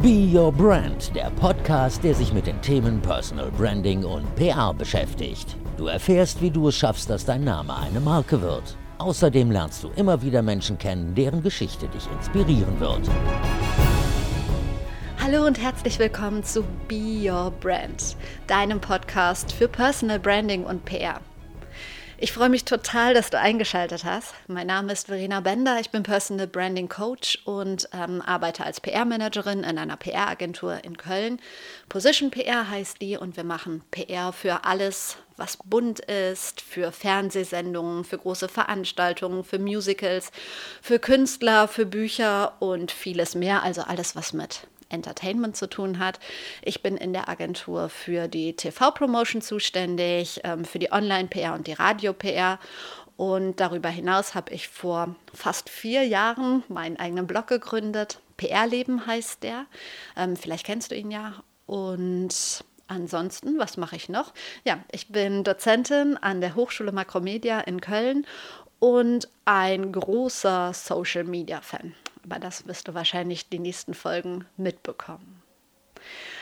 Be Your Brand, der Podcast, der sich mit den Themen Personal Branding und PR beschäftigt. Du erfährst, wie du es schaffst, dass dein Name eine Marke wird. Außerdem lernst du immer wieder Menschen kennen, deren Geschichte dich inspirieren wird. Hallo und herzlich willkommen zu Be Your Brand, deinem Podcast für Personal Branding und PR. Ich freue mich total, dass du eingeschaltet hast. Mein Name ist Verena Bender, ich bin Personal Branding Coach und ähm, arbeite als PR-Managerin in einer PR-Agentur in Köln. Position PR heißt die und wir machen PR für alles, was bunt ist, für Fernsehsendungen, für große Veranstaltungen, für Musicals, für Künstler, für Bücher und vieles mehr, also alles, was mit Entertainment zu tun hat. Ich bin in der Agentur für die TV-Promotion zuständig, ähm, für die Online-PR und die Radio-PR. Und darüber hinaus habe ich vor fast vier Jahren meinen eigenen Blog gegründet. PR-Leben heißt der. Ähm, vielleicht kennst du ihn ja. Und ansonsten, was mache ich noch? Ja, ich bin Dozentin an der Hochschule Makromedia in Köln und ein großer Social Media Fan aber das wirst du wahrscheinlich die nächsten Folgen mitbekommen.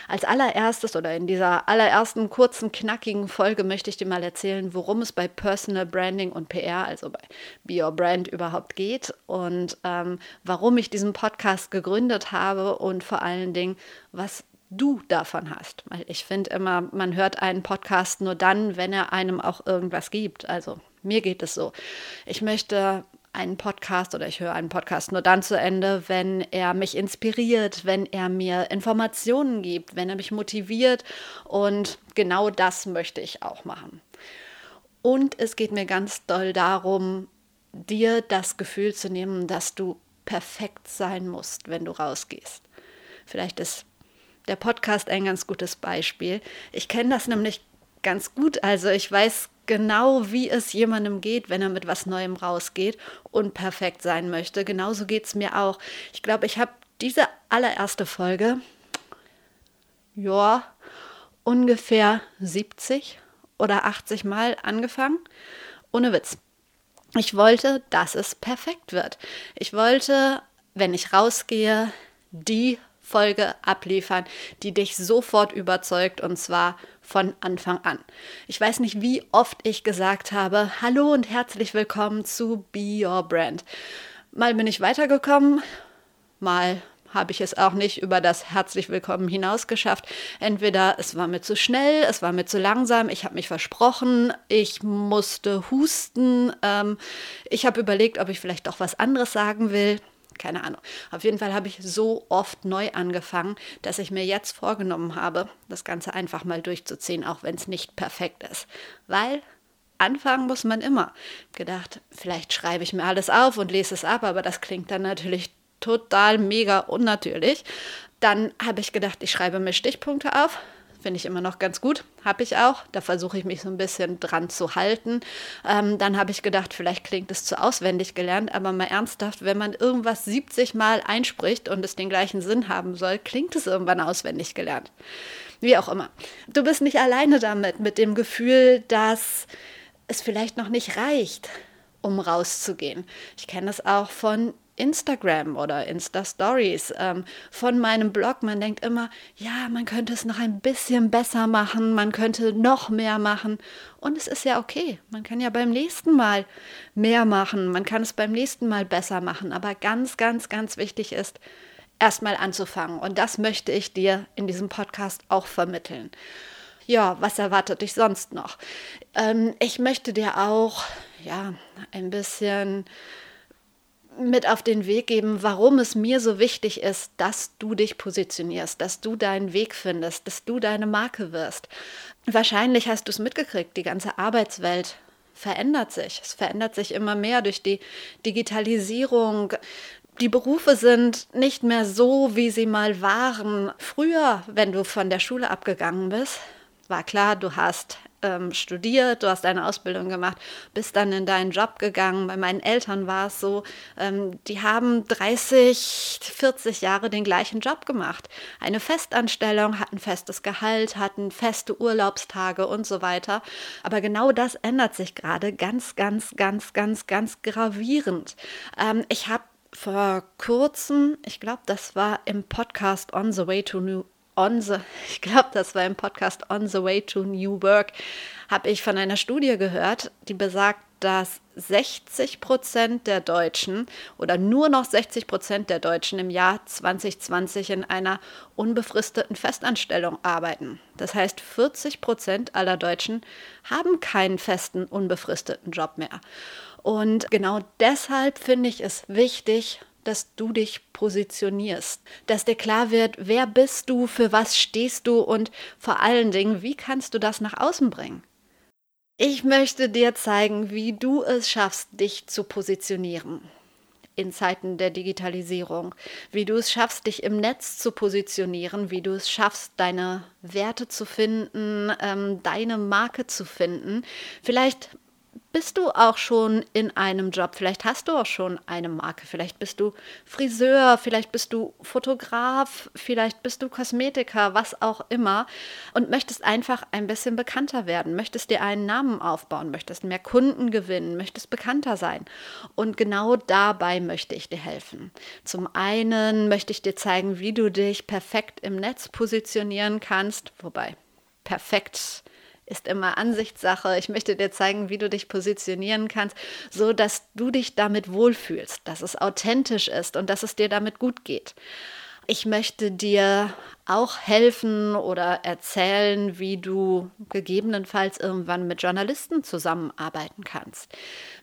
Als allererstes oder in dieser allerersten kurzen, knackigen Folge möchte ich dir mal erzählen, worum es bei Personal Branding und PR, also bei Be Your Brand überhaupt geht und ähm, warum ich diesen Podcast gegründet habe und vor allen Dingen, was du davon hast. Weil ich finde immer, man hört einen Podcast nur dann, wenn er einem auch irgendwas gibt. Also mir geht es so. Ich möchte einen Podcast oder ich höre einen Podcast nur dann zu Ende, wenn er mich inspiriert, wenn er mir Informationen gibt, wenn er mich motiviert und genau das möchte ich auch machen. Und es geht mir ganz doll darum, dir das Gefühl zu nehmen, dass du perfekt sein musst, wenn du rausgehst. Vielleicht ist der Podcast ein ganz gutes Beispiel. Ich kenne das nämlich ganz gut. Also ich weiß genau, wie es jemandem geht, wenn er mit was Neuem rausgeht und perfekt sein möchte. Genauso geht es mir auch. Ich glaube, ich habe diese allererste Folge, ja, ungefähr 70 oder 80 Mal angefangen. Ohne Witz. Ich wollte, dass es perfekt wird. Ich wollte, wenn ich rausgehe, die Folge abliefern, die dich sofort überzeugt und zwar von Anfang an. Ich weiß nicht, wie oft ich gesagt habe, hallo und herzlich willkommen zu Be Your Brand. Mal bin ich weitergekommen, mal habe ich es auch nicht über das herzlich willkommen hinaus geschafft. Entweder es war mir zu schnell, es war mir zu langsam, ich habe mich versprochen, ich musste husten, ähm, ich habe überlegt, ob ich vielleicht doch was anderes sagen will keine Ahnung. Auf jeden Fall habe ich so oft neu angefangen, dass ich mir jetzt vorgenommen habe, das Ganze einfach mal durchzuziehen, auch wenn es nicht perfekt ist. Weil anfangen muss man immer. Gedacht, vielleicht schreibe ich mir alles auf und lese es ab, aber das klingt dann natürlich total mega unnatürlich. Dann habe ich gedacht, ich schreibe mir Stichpunkte auf, Finde ich immer noch ganz gut. Habe ich auch. Da versuche ich mich so ein bisschen dran zu halten. Ähm, dann habe ich gedacht, vielleicht klingt es zu auswendig gelernt, aber mal ernsthaft, wenn man irgendwas 70 Mal einspricht und es den gleichen Sinn haben soll, klingt es irgendwann auswendig gelernt. Wie auch immer. Du bist nicht alleine damit, mit dem Gefühl, dass es vielleicht noch nicht reicht, um rauszugehen. Ich kenne es auch von Instagram oder Insta-Stories ähm, von meinem Blog. Man denkt immer, ja, man könnte es noch ein bisschen besser machen, man könnte noch mehr machen. Und es ist ja okay. Man kann ja beim nächsten Mal mehr machen, man kann es beim nächsten Mal besser machen. Aber ganz, ganz, ganz wichtig ist, erstmal anzufangen. Und das möchte ich dir in diesem Podcast auch vermitteln. Ja, was erwartet dich sonst noch? Ähm, ich möchte dir auch, ja, ein bisschen mit auf den Weg geben, warum es mir so wichtig ist, dass du dich positionierst, dass du deinen Weg findest, dass du deine Marke wirst. Wahrscheinlich hast du es mitgekriegt, die ganze Arbeitswelt verändert sich. Es verändert sich immer mehr durch die Digitalisierung. Die Berufe sind nicht mehr so, wie sie mal waren. Früher, wenn du von der Schule abgegangen bist, war klar, du hast ähm, studiert, du hast eine Ausbildung gemacht, bist dann in deinen Job gegangen. Bei meinen Eltern war es so, ähm, die haben 30, 40 Jahre den gleichen Job gemacht. Eine Festanstellung, hatten festes Gehalt, hatten feste Urlaubstage und so weiter. Aber genau das ändert sich gerade ganz, ganz, ganz, ganz, ganz gravierend. Ähm, ich habe vor kurzem, ich glaube, das war im Podcast On the Way to New On the, ich glaube, das war im Podcast On the Way to New Work, habe ich von einer Studie gehört, die besagt, dass 60 Prozent der Deutschen oder nur noch 60 Prozent der Deutschen im Jahr 2020 in einer unbefristeten Festanstellung arbeiten. Das heißt, 40 Prozent aller Deutschen haben keinen festen, unbefristeten Job mehr. Und genau deshalb finde ich es wichtig, dass du dich positionierst, dass dir klar wird, wer bist du, für was stehst du und vor allen Dingen, wie kannst du das nach außen bringen. Ich möchte dir zeigen, wie du es schaffst, dich zu positionieren in Zeiten der Digitalisierung, wie du es schaffst, dich im Netz zu positionieren, wie du es schaffst, deine Werte zu finden, ähm, deine Marke zu finden. Vielleicht bist du auch schon in einem Job, vielleicht hast du auch schon eine Marke, vielleicht bist du Friseur, vielleicht bist du Fotograf, vielleicht bist du Kosmetiker, was auch immer und möchtest einfach ein bisschen bekannter werden, möchtest dir einen Namen aufbauen, möchtest mehr Kunden gewinnen, möchtest bekannter sein. Und genau dabei möchte ich dir helfen. Zum einen möchte ich dir zeigen, wie du dich perfekt im Netz positionieren kannst, wobei perfekt ist immer Ansichtssache. Ich möchte dir zeigen, wie du dich positionieren kannst, so dass du dich damit wohlfühlst, dass es authentisch ist und dass es dir damit gut geht. Ich möchte dir auch helfen oder erzählen, wie du gegebenenfalls irgendwann mit Journalisten zusammenarbeiten kannst,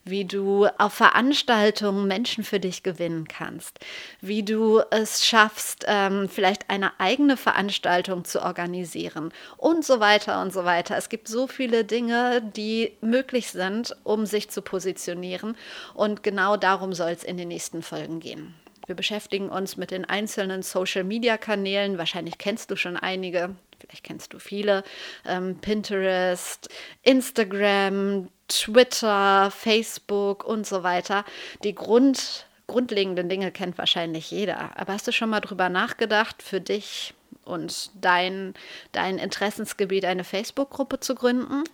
wie du auf Veranstaltungen Menschen für dich gewinnen kannst, wie du es schaffst, ähm, vielleicht eine eigene Veranstaltung zu organisieren und so weiter und so weiter. Es gibt so viele Dinge, die möglich sind, um sich zu positionieren und genau darum soll es in den nächsten Folgen gehen. Wir beschäftigen uns mit den einzelnen Social-Media-Kanälen. Wahrscheinlich kennst du schon einige, vielleicht kennst du viele. Ähm, Pinterest, Instagram, Twitter, Facebook und so weiter. Die Grund, grundlegenden Dinge kennt wahrscheinlich jeder. Aber hast du schon mal drüber nachgedacht, für dich und dein, dein Interessensgebiet eine Facebook-Gruppe zu gründen?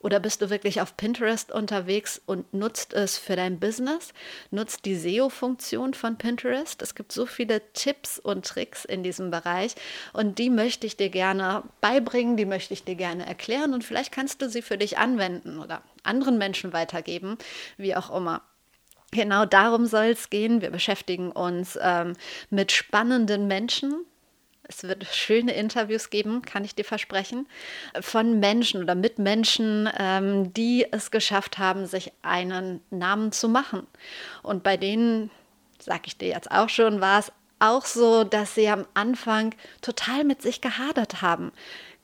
Oder bist du wirklich auf Pinterest unterwegs und nutzt es für dein Business? Nutzt die SEO-Funktion von Pinterest? Es gibt so viele Tipps und Tricks in diesem Bereich und die möchte ich dir gerne beibringen, die möchte ich dir gerne erklären und vielleicht kannst du sie für dich anwenden oder anderen Menschen weitergeben, wie auch immer. Genau darum soll es gehen. Wir beschäftigen uns ähm, mit spannenden Menschen, es wird schöne Interviews geben, kann ich dir versprechen, von Menschen oder mit Menschen, ähm, die es geschafft haben, sich einen Namen zu machen. Und bei denen, sage ich dir jetzt auch schon, war es auch so, dass sie am Anfang total mit sich gehadert haben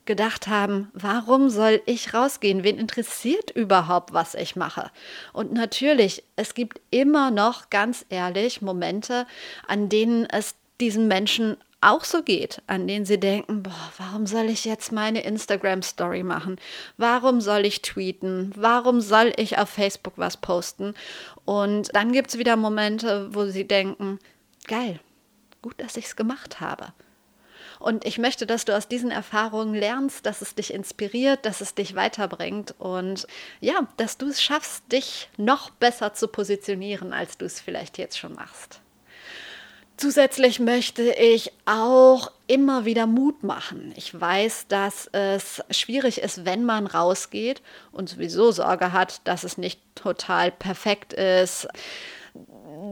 gedacht haben, warum soll ich rausgehen? Wen interessiert überhaupt, was ich mache? Und natürlich, es gibt immer noch ganz ehrlich Momente, an denen es diesen Menschen auch so geht, an denen sie denken, boah, warum soll ich jetzt meine Instagram-Story machen? Warum soll ich tweeten? Warum soll ich auf Facebook was posten? Und dann gibt es wieder Momente, wo sie denken, geil, gut, dass ich es gemacht habe. Und ich möchte, dass du aus diesen Erfahrungen lernst, dass es dich inspiriert, dass es dich weiterbringt und ja, dass du es schaffst, dich noch besser zu positionieren, als du es vielleicht jetzt schon machst. Zusätzlich möchte ich auch immer wieder Mut machen. Ich weiß, dass es schwierig ist, wenn man rausgeht und sowieso Sorge hat, dass es nicht total perfekt ist,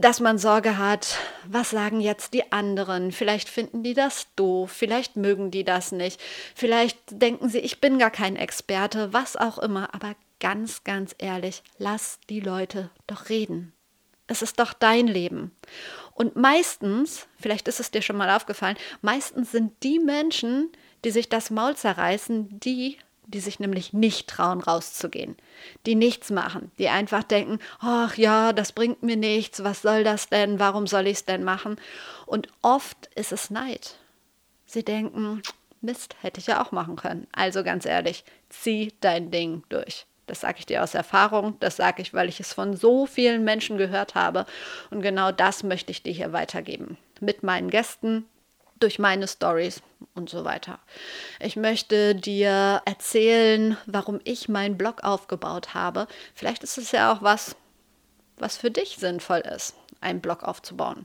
dass man Sorge hat, was sagen jetzt die anderen? Vielleicht finden die das doof, vielleicht mögen die das nicht, vielleicht denken sie, ich bin gar kein Experte, was auch immer. Aber ganz, ganz ehrlich, lass die Leute doch reden. Es ist doch dein Leben. Und meistens, vielleicht ist es dir schon mal aufgefallen, meistens sind die Menschen, die sich das Maul zerreißen, die, die sich nämlich nicht trauen, rauszugehen, die nichts machen, die einfach denken, ach ja, das bringt mir nichts, was soll das denn, warum soll ich es denn machen? Und oft ist es Neid. Sie denken, Mist, hätte ich ja auch machen können. Also ganz ehrlich, zieh dein Ding durch. Das sage ich dir aus Erfahrung, das sage ich, weil ich es von so vielen Menschen gehört habe. Und genau das möchte ich dir hier weitergeben. Mit meinen Gästen, durch meine Stories und so weiter. Ich möchte dir erzählen, warum ich meinen Blog aufgebaut habe. Vielleicht ist es ja auch was, was für dich sinnvoll ist. einen Blog aufzubauen?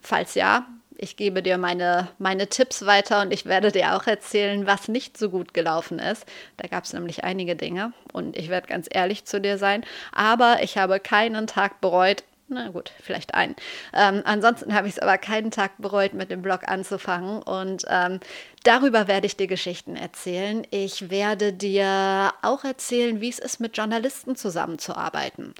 Falls ja, ich gebe dir meine, meine Tipps weiter und ich werde dir auch erzählen, was nicht so gut gelaufen ist. Da gab es nämlich einige Dinge und ich werde ganz ehrlich zu dir sein. Aber ich habe keinen Tag bereut, na gut, vielleicht einen. Ähm, ansonsten habe ich es aber keinen Tag bereut, mit dem Blog anzufangen. Und ähm, darüber werde ich dir Geschichten erzählen. Ich werde dir auch erzählen, wie es ist, mit Journalisten zusammenzuarbeiten.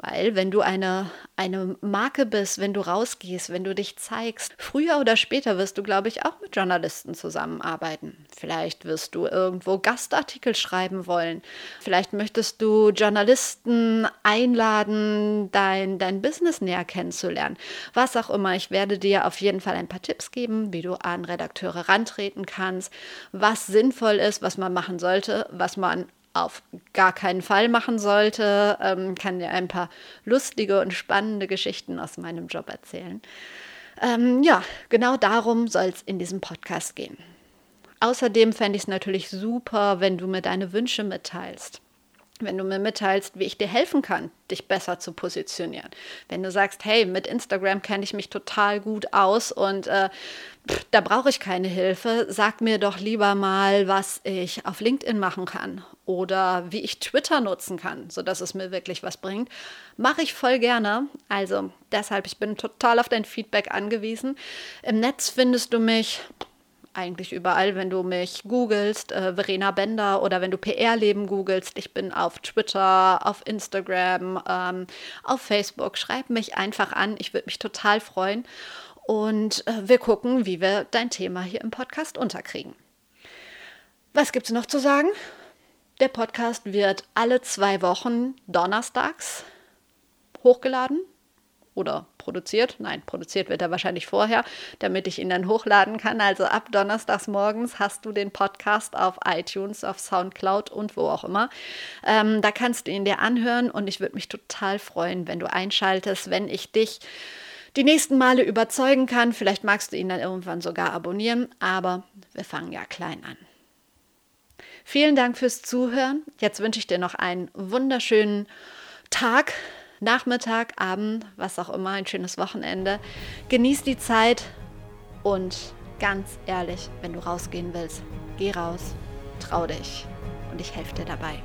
Weil wenn du eine, eine Marke bist, wenn du rausgehst, wenn du dich zeigst, früher oder später wirst du, glaube ich, auch mit Journalisten zusammenarbeiten. Vielleicht wirst du irgendwo Gastartikel schreiben wollen. Vielleicht möchtest du Journalisten einladen, dein, dein Business näher kennenzulernen. Was auch immer. Ich werde dir auf jeden Fall ein paar Tipps geben, wie du an Redakteure rantreten kannst, was sinnvoll ist, was man machen sollte, was man auf gar keinen Fall machen sollte, ähm, kann dir ein paar lustige und spannende Geschichten aus meinem Job erzählen. Ähm, ja, genau darum soll es in diesem Podcast gehen. Außerdem fände ich es natürlich super, wenn du mir deine Wünsche mitteilst wenn du mir mitteilst, wie ich dir helfen kann, dich besser zu positionieren. Wenn du sagst, hey, mit Instagram kenne ich mich total gut aus und äh, pff, da brauche ich keine Hilfe, sag mir doch lieber mal, was ich auf LinkedIn machen kann oder wie ich Twitter nutzen kann, sodass es mir wirklich was bringt. Mache ich voll gerne. Also deshalb, ich bin total auf dein Feedback angewiesen. Im Netz findest du mich eigentlich überall, wenn du mich googelst, äh, Verena Bender oder wenn du PR-Leben googelst. Ich bin auf Twitter, auf Instagram, ähm, auf Facebook. Schreib mich einfach an. Ich würde mich total freuen. Und äh, wir gucken, wie wir dein Thema hier im Podcast unterkriegen. Was gibt es noch zu sagen? Der Podcast wird alle zwei Wochen donnerstags hochgeladen oder produziert. Nein, produziert wird er wahrscheinlich vorher, damit ich ihn dann hochladen kann. Also ab Donnerstags morgens hast du den Podcast auf iTunes, auf Soundcloud und wo auch immer. Ähm, da kannst du ihn dir anhören und ich würde mich total freuen, wenn du einschaltest, wenn ich dich die nächsten Male überzeugen kann. Vielleicht magst du ihn dann irgendwann sogar abonnieren, aber wir fangen ja klein an. Vielen Dank fürs Zuhören. Jetzt wünsche ich dir noch einen wunderschönen Tag Nachmittag, Abend, was auch immer, ein schönes Wochenende. Genieß die Zeit und ganz ehrlich, wenn du rausgehen willst, geh raus, trau dich und ich helfe dir dabei.